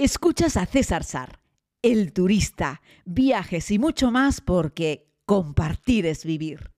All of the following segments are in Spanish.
Escuchas a César Sar, el turista, viajes y mucho más porque compartir es vivir.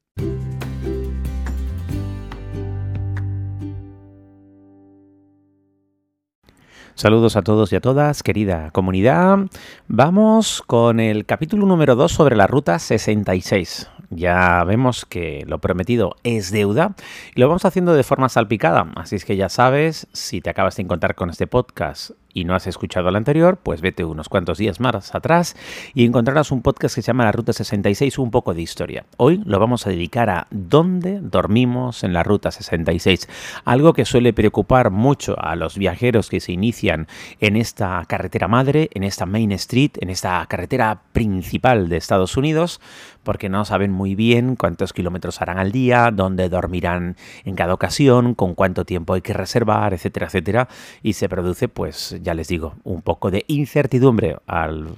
Saludos a todos y a todas, querida comunidad. Vamos con el capítulo número 2 sobre la ruta 66. Ya vemos que lo prometido es deuda y lo vamos haciendo de forma salpicada. Así es que ya sabes, si te acabas de encontrar con este podcast y no has escuchado el anterior, pues vete unos cuantos días más atrás y encontrarás un podcast que se llama La Ruta 66, un poco de historia. Hoy lo vamos a dedicar a dónde dormimos en la Ruta 66, algo que suele preocupar mucho a los viajeros que se inician en esta carretera madre, en esta Main Street, en esta carretera principal de Estados Unidos, porque no saben muy bien cuántos kilómetros harán al día, dónde dormirán en cada ocasión, con cuánto tiempo hay que reservar, etcétera, etcétera, y se produce pues ya les digo, un poco de incertidumbre al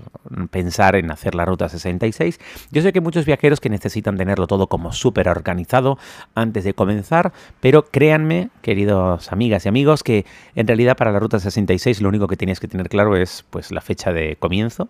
pensar en hacer la ruta 66. Yo sé que muchos viajeros que necesitan tenerlo todo como súper organizado antes de comenzar, pero créanme, queridos amigas y amigos, que en realidad para la ruta 66 lo único que tienes que tener claro es pues la fecha de comienzo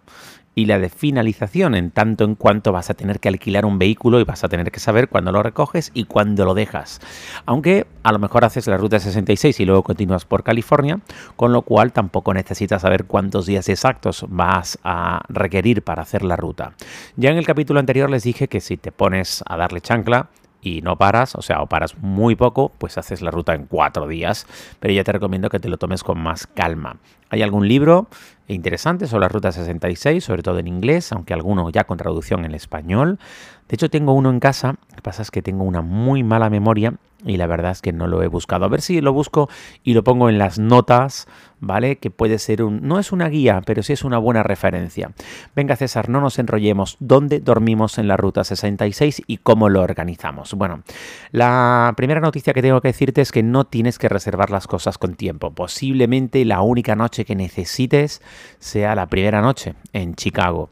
y la de finalización, en tanto en cuanto vas a tener que alquilar un vehículo y vas a tener que saber cuándo lo recoges y cuándo lo dejas. Aunque a lo mejor haces la ruta 66 y luego continúas por California, con lo cual tampoco necesitas saber cuántos días exactos vas a requerir para hacer la ruta. Ya en el capítulo anterior les dije que si te pones a darle chancla, y no paras, o sea, o paras muy poco, pues haces la ruta en cuatro días. Pero ya te recomiendo que te lo tomes con más calma. Hay algún libro interesante sobre la ruta 66, sobre todo en inglés, aunque alguno ya con traducción en español. De hecho, tengo uno en casa, lo que pasa es que tengo una muy mala memoria y la verdad es que no lo he buscado. A ver si lo busco y lo pongo en las notas, ¿vale? Que puede ser un... No es una guía, pero sí es una buena referencia. Venga César, no nos enrollemos. ¿Dónde dormimos en la ruta 66 y cómo lo organizamos? Bueno, la primera noticia que tengo que decirte es que no tienes que reservar las cosas con tiempo. Posiblemente la única noche que necesites sea la primera noche en Chicago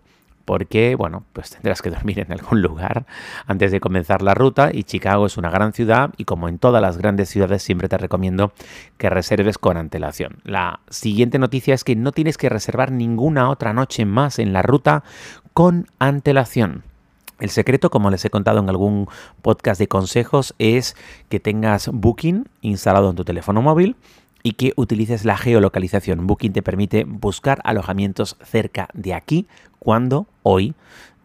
porque, bueno, pues tendrás que dormir en algún lugar antes de comenzar la ruta y Chicago es una gran ciudad y como en todas las grandes ciudades siempre te recomiendo que reserves con antelación. La siguiente noticia es que no tienes que reservar ninguna otra noche más en la ruta con antelación. El secreto, como les he contado en algún podcast de consejos, es que tengas Booking instalado en tu teléfono móvil y que utilices la geolocalización. Booking te permite buscar alojamientos cerca de aquí, cuando, hoy.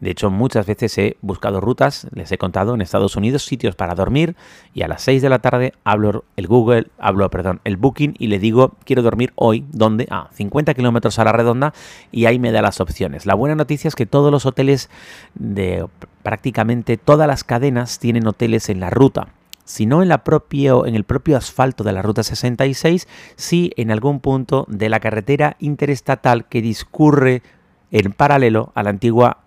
De hecho, muchas veces he buscado rutas, les he contado en Estados Unidos sitios para dormir y a las 6 de la tarde hablo el Google, hablo, perdón, el Booking y le digo quiero dormir hoy, ¿dónde? A 50 kilómetros a la redonda y ahí me da las opciones. La buena noticia es que todos los hoteles de prácticamente todas las cadenas tienen hoteles en la ruta sino en, la en el propio asfalto de la Ruta 66, sí en algún punto de la carretera interestatal que discurre en paralelo a la antigua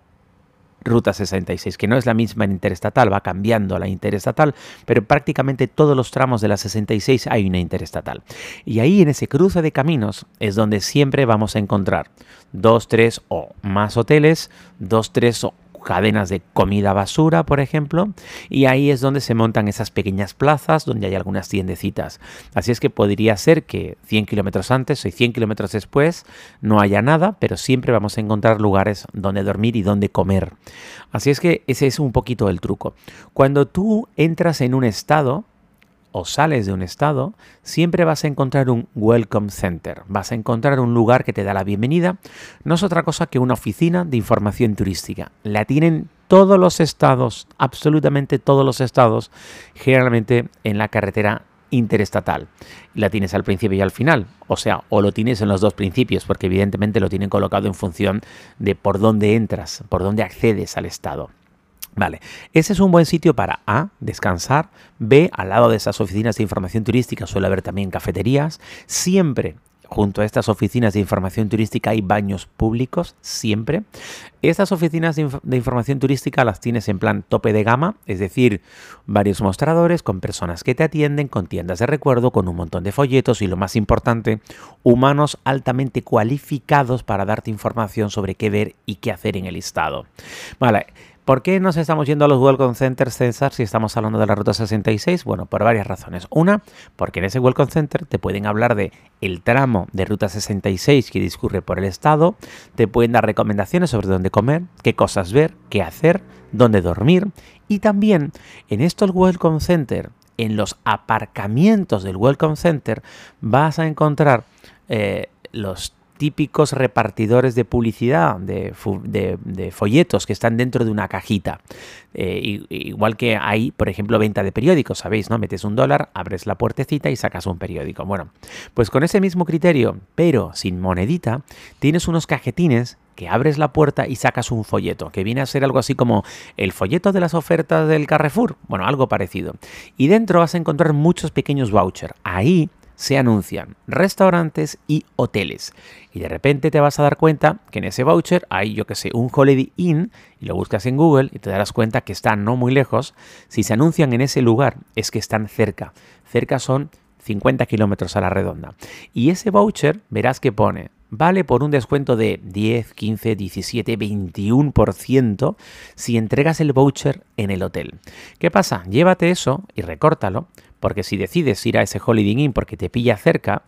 Ruta 66, que no es la misma en interestatal, va cambiando a la interestatal, pero prácticamente todos los tramos de la 66 hay una interestatal. Y ahí en ese cruce de caminos es donde siempre vamos a encontrar dos, tres o más hoteles, dos, tres o cadenas de comida basura, por ejemplo, y ahí es donde se montan esas pequeñas plazas donde hay algunas tiendecitas. Así es que podría ser que 100 kilómetros antes o 100 kilómetros después no haya nada, pero siempre vamos a encontrar lugares donde dormir y donde comer. Así es que ese es un poquito el truco. Cuando tú entras en un estado, o sales de un estado, siempre vas a encontrar un Welcome Center. Vas a encontrar un lugar que te da la bienvenida. No es otra cosa que una oficina de información turística. La tienen todos los estados, absolutamente todos los estados, generalmente en la carretera interestatal. La tienes al principio y al final. O sea, o lo tienes en los dos principios, porque evidentemente lo tienen colocado en función de por dónde entras, por dónde accedes al estado. Vale, ese es un buen sitio para A, descansar, B, al lado de esas oficinas de información turística suele haber también cafeterías, siempre junto a estas oficinas de información turística hay baños públicos, siempre. Estas oficinas de, de, información turística las tienes en plan tope de gama, es decir, varios mostradores con personas que te atienden, con tiendas de recuerdo, con un montón de folletos y lo más importante, humanos altamente cualificados para darte información sobre qué ver y qué hacer en el estado. Vale. ¿Por qué nos estamos yendo a los Welcome Centers, César, si estamos hablando de la Ruta 66? Bueno, por varias razones. Una, porque en ese Welcome Center te pueden hablar de el tramo de Ruta 66 que discurre por el estado, te pueden dar recomendaciones sobre dónde comer, qué cosas ver, qué hacer, dónde dormir y también en estos Welcome Center, en los aparcamientos del Welcome Center, vas a encontrar eh, los típicos repartidores de publicidad, de, folletos que están dentro de una cajita. Eh, igual que hay, por ejemplo, venta de periódicos, ¿sabéis? ¿no? Metes un dólar, abres la puertecita y sacas un periódico. Bueno, pues con ese mismo criterio, pero sin monedita, tienes unos cajetines que abres la puerta y sacas un folleto, que viene a ser algo así como el folleto de las ofertas del Carrefour, bueno, algo parecido. Y dentro vas a encontrar muchos pequeños vouchers. Ahí se anuncian restaurantes y hoteles. Y de repente te vas a dar cuenta que en ese voucher hay, yo que sé, un Holiday Inn, y lo buscas en Google y te darás cuenta que están no muy lejos. Si se anuncian en ese lugar, es que están cerca. Cerca son 50 kilómetros a la redonda. Y ese voucher, verás que pone vale por un descuento de 10, 15, 17, 21% si entregas el voucher en el hotel. ¿Qué pasa? Llévate eso y recórtalo, porque si decides ir a ese Holiday Inn porque te pilla cerca,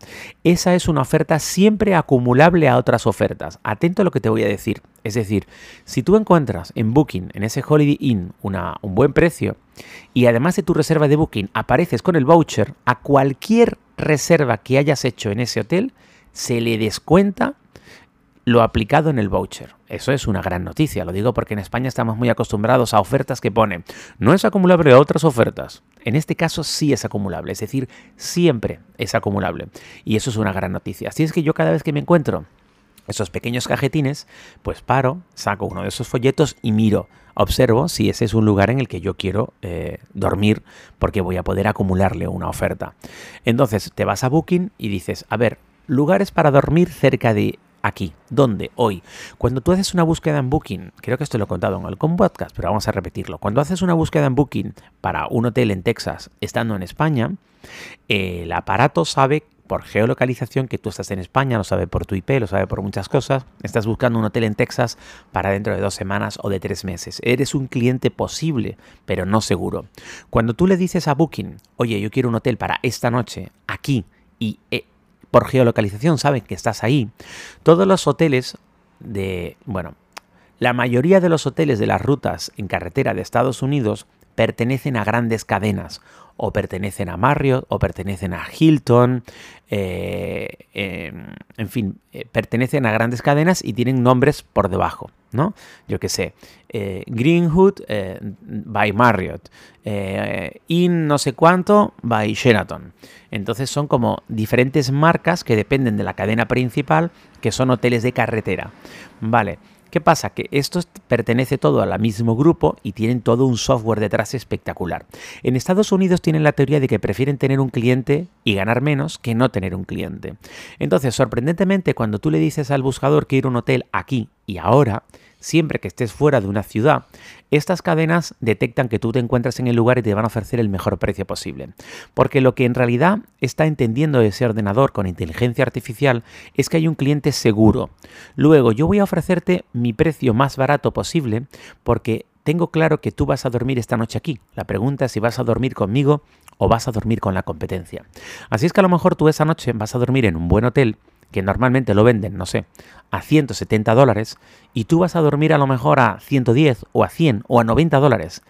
esa es una oferta siempre acumulable a otras ofertas. Atento a lo que te voy a decir. Es decir, si tú encuentras en Booking, en ese Holiday Inn, una, un buen precio, y además de tu reserva de Booking apareces con el voucher, a cualquier reserva que hayas hecho en ese hotel, se le descuenta lo aplicado en el voucher. Eso es una gran noticia, lo digo porque en España estamos muy acostumbrados a ofertas que ponen no es acumulable a otras ofertas. En este caso sí es acumulable, es decir, siempre es acumulable. Y eso es una gran noticia. Así es que yo cada vez que me encuentro esos pequeños cajetines, pues paro, saco uno de esos folletos y miro, observo si ese es un lugar en el que yo quiero eh, dormir porque voy a poder acumularle una oferta. Entonces te vas a Booking y dices, a ver, lugares para dormir cerca de aquí. ¿Dónde? Hoy. Cuando tú haces una búsqueda en Booking, creo que esto lo he contado en algún podcast, pero vamos a repetirlo. Cuando haces una búsqueda en Booking para un hotel en Texas estando en España, el aparato sabe por geolocalización que tú estás en España, lo sabe por tu IP, lo sabe por muchas cosas. Estás buscando un hotel en Texas para dentro de dos semanas o de tres meses. Eres un cliente posible, pero no seguro. Cuando tú le dices a Booking, oye, yo quiero un hotel para esta noche, aquí, y eh, por geolocalización saben que estás ahí. Todos los hoteles de, bueno, la mayoría de los hoteles de las rutas en carretera de Estados Unidos pertenecen a grandes cadenas o pertenecen a Marriott o pertenecen a Hilton, eh, em, en fin, eh, pertenecen a grandes cadenas y tienen nombres por debajo, ¿no? Yo qué sé, eh, Greenwood by Marriott, In no sé cuánto by Sheraton. Entonces son como diferentes marcas que dependen de la cadena principal, que son hoteles de carretera. Vale. ¿Qué pasa? Que esto pertenece todo al mismo grupo y tienen todo un software detrás espectacular. En Estados Unidos tienen la teoría de que prefieren tener un cliente y ganar menos que no tener un cliente. Entonces, sorprendentemente, cuando tú le dices al buscador que ir a un hotel aquí y ahora, siempre que estés fuera de una ciudad, estas cadenas detectan que tú te encuentras en el lugar y te van a ofrecer el mejor precio posible. Porque lo que en realidad está entendiendo ese ordenador con inteligencia artificial es que hay un cliente seguro. Luego, yo voy a ofrecerte mi precio más barato posible porque tengo claro que tú vas a dormir esta noche aquí. La pregunta es si vas a dormir conmigo o vas a dormir con la competencia. Así es que a lo mejor tú esa noche vas a dormir en un buen hotel que normalmente lo venden, no sé, a 170 dólares, y tú vas a dormir a lo mejor a 110 o a 100 o a 90 dólares,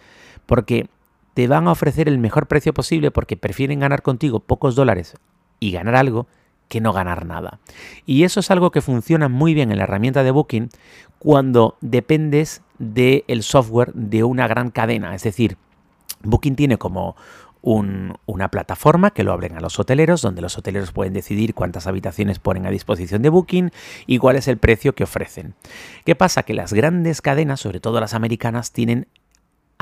porque te van a ofrecer el mejor precio posible porque prefieren ganar contigo pocos dólares y ganar algo que no ganar nada. Y eso es algo que funciona muy bien en la herramienta de Booking cuando dependes del software de una gran cadena. Es decir, Booking tiene como una plataforma que lo abren a los hoteleros, donde los hoteleros pueden decidir cuántas habitaciones ponen a disposición de Booking y cuál es el precio que ofrecen. ¿Qué pasa? Que las grandes cadenas, sobre todo las americanas, tienen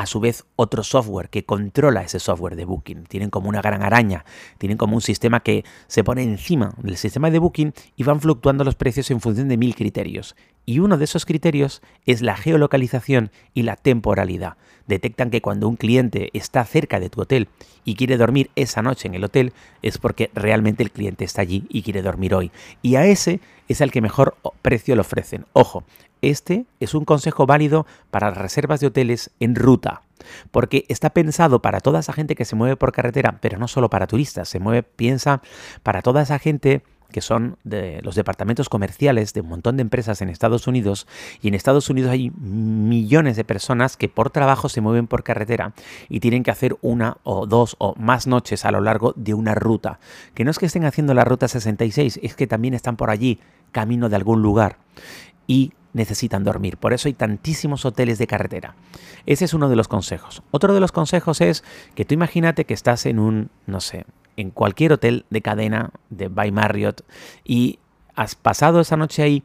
a su vez otro software que controla ese software de Booking. Tienen como una gran araña, tienen como un sistema que se pone encima del sistema de Booking y van fluctuando los precios en función de mil criterios. Y uno de esos criterios es la geolocalización y la temporalidad. Detectan que cuando un cliente está cerca de tu hotel y quiere dormir esa noche en el hotel es porque realmente el cliente está allí y quiere dormir hoy. Y a ese es al que mejor precio le ofrecen. Ojo, este es un consejo válido para las reservas de hoteles en ruta, porque está pensado para toda esa gente que se mueve por carretera, pero no solo para turistas, se mueve, piensa para toda esa gente que son los departamentos comerciales de un montón de empresas en Estados Unidos y en Estados Unidos hay millones de personas que por trabajo se mueven por carretera y tienen que hacer una o dos o más noches a lo largo de una ruta. Que no es que estén haciendo la ruta 66, es que también están por allí camino de algún lugar y necesitan dormir. Por eso hay tantísimos hoteles de carretera. Ese es uno de los consejos. Otro de los consejos es que tú imagínate que estás en un, no sé, en cualquier hotel de cadena de By Marriott y has pasado esa noche ahí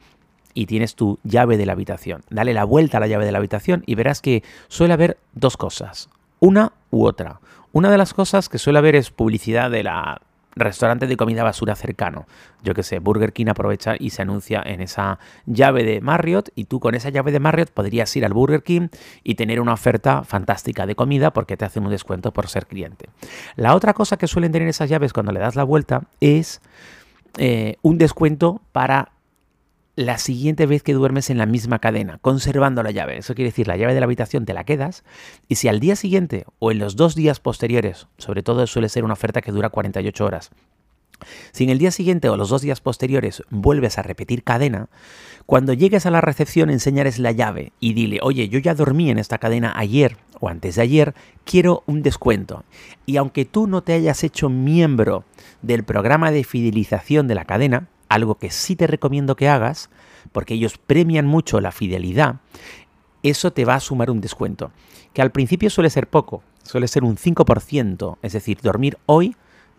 y tienes tu llave de la habitación. Dale la vuelta a la llave de la habitación y verás que suele haber dos cosas, una u otra. Una de las cosas que suele haber es publicidad de la restaurante de comida basura cercano. Yo que sé, Burger King aprovecha y se anuncia en esa llave de Marriott y tú con esa llave de Marriott podrías ir al Burger King y tener una oferta fantástica de comida porque te hacen un descuento por ser cliente. La otra cosa que suelen tener esas llaves cuando le das la vuelta es eh, un descuento para la siguiente vez que duermes en la misma cadena, conservando la llave. Eso quiere decir, la llave de la habitación te la quedas y si al día siguiente o en los dos días posteriores, sobre todo suele ser una oferta que dura 48 horas, si en el día siguiente o los dos días posteriores vuelves a repetir cadena, cuando llegues a la recepción enseñarles la llave y dile, oye, yo ya dormí en esta cadena ayer o antes de ayer, quiero un descuento. Y aunque tú no te hayas hecho miembro del programa de fidelización de la cadena, algo que sí te recomiendo que hagas, porque ellos premian mucho la fidelidad, eso te va a sumar un descuento, que al principio suele ser poco, suele ser un 5%, es decir, dormir hoy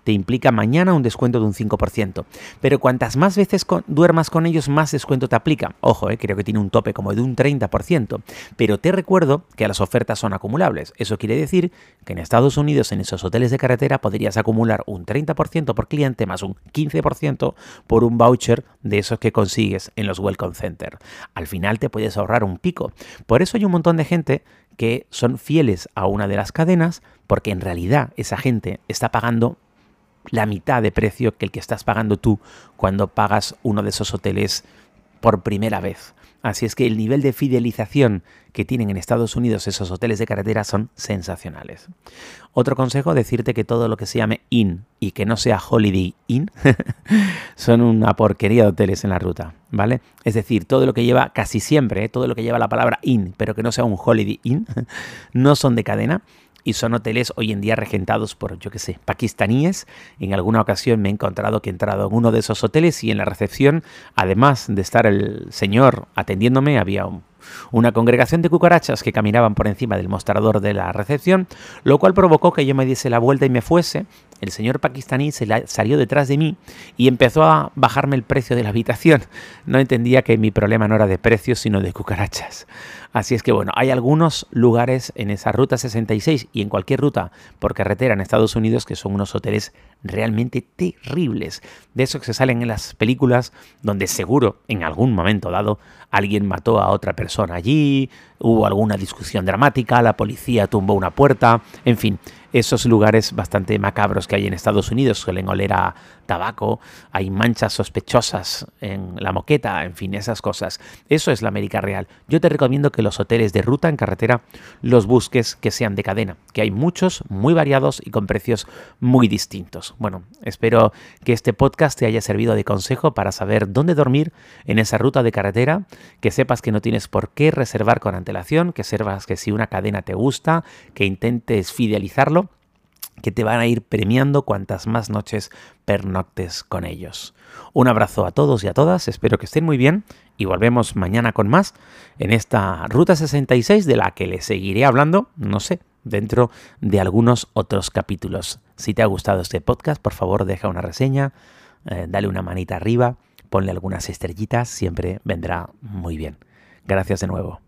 te implica mañana un descuento de un 5%. Pero cuantas más veces duermas con ellos, más descuento te aplica. Ojo, eh, creo que tiene un tope como de un 30%. Pero te recuerdo que las ofertas son acumulables. Eso quiere decir que en Estados Unidos, en esos hoteles de carretera, podrías acumular un 30% por cliente más un 15% por un voucher de esos que consigues en los Welcome Center. Al final te puedes ahorrar un pico. Por eso hay un montón de gente que son fieles a una de las cadenas, porque en realidad esa gente está pagando la mitad de precio que el que estás pagando tú cuando pagas uno de esos hoteles por primera vez. Así es que el nivel de fidelización que tienen en Estados Unidos esos hoteles de carretera son sensacionales. Otro consejo, decirte que todo lo que se llame Inn y que no sea Holiday Inn son una porquería de hoteles en la ruta, ¿vale? Es decir, todo lo que lleva, casi siempre, ¿eh? todo lo que lleva la palabra Inn, pero que no sea un Holiday Inn, no son de cadena y son hoteles hoy en día regentados por, yo qué sé, pakistaníes. En alguna ocasión me he encontrado que he entrado en uno de esos hoteles y en la recepción, además de estar el señor atendiéndome, había una congregación de cucarachas que caminaban por encima del mostrador de la recepción, lo cual provocó que yo me diese la vuelta y me fuese. El señor pakistaní se salió detrás de mí y empezó a bajarme el precio de la habitación. No entendía que mi problema no era de precios, sino de cucarachas. Así es que bueno, hay algunos lugares en esa ruta 66 y en cualquier ruta por carretera en Estados Unidos que son unos hoteles realmente terribles. De esos que se salen en las películas donde seguro en algún momento dado alguien mató a otra persona allí, hubo alguna discusión dramática, la policía tumbó una puerta, en fin, esos lugares bastante macabros que hay en Estados Unidos suelen oler a tabaco, hay manchas sospechosas en la moqueta, en fin, esas cosas. Eso es la América real. Yo te recomiendo que los hoteles de ruta en carretera los busques que sean de cadena, que hay muchos muy variados y con precios muy distintos. Bueno, espero que este podcast te haya servido de consejo para saber dónde dormir en esa ruta de carretera, que sepas que no tienes por qué reservar con antelación, que sepas que si una cadena te gusta, que intentes fidelizarlo que te van a ir premiando cuantas más noches pernoctes con ellos. Un abrazo a todos y a todas, espero que estén muy bien y volvemos mañana con más en esta Ruta 66 de la que les seguiré hablando, no sé, dentro de algunos otros capítulos. Si te ha gustado este podcast, por favor deja una reseña, eh, dale una manita arriba, ponle algunas estrellitas, siempre vendrá muy bien. Gracias de nuevo.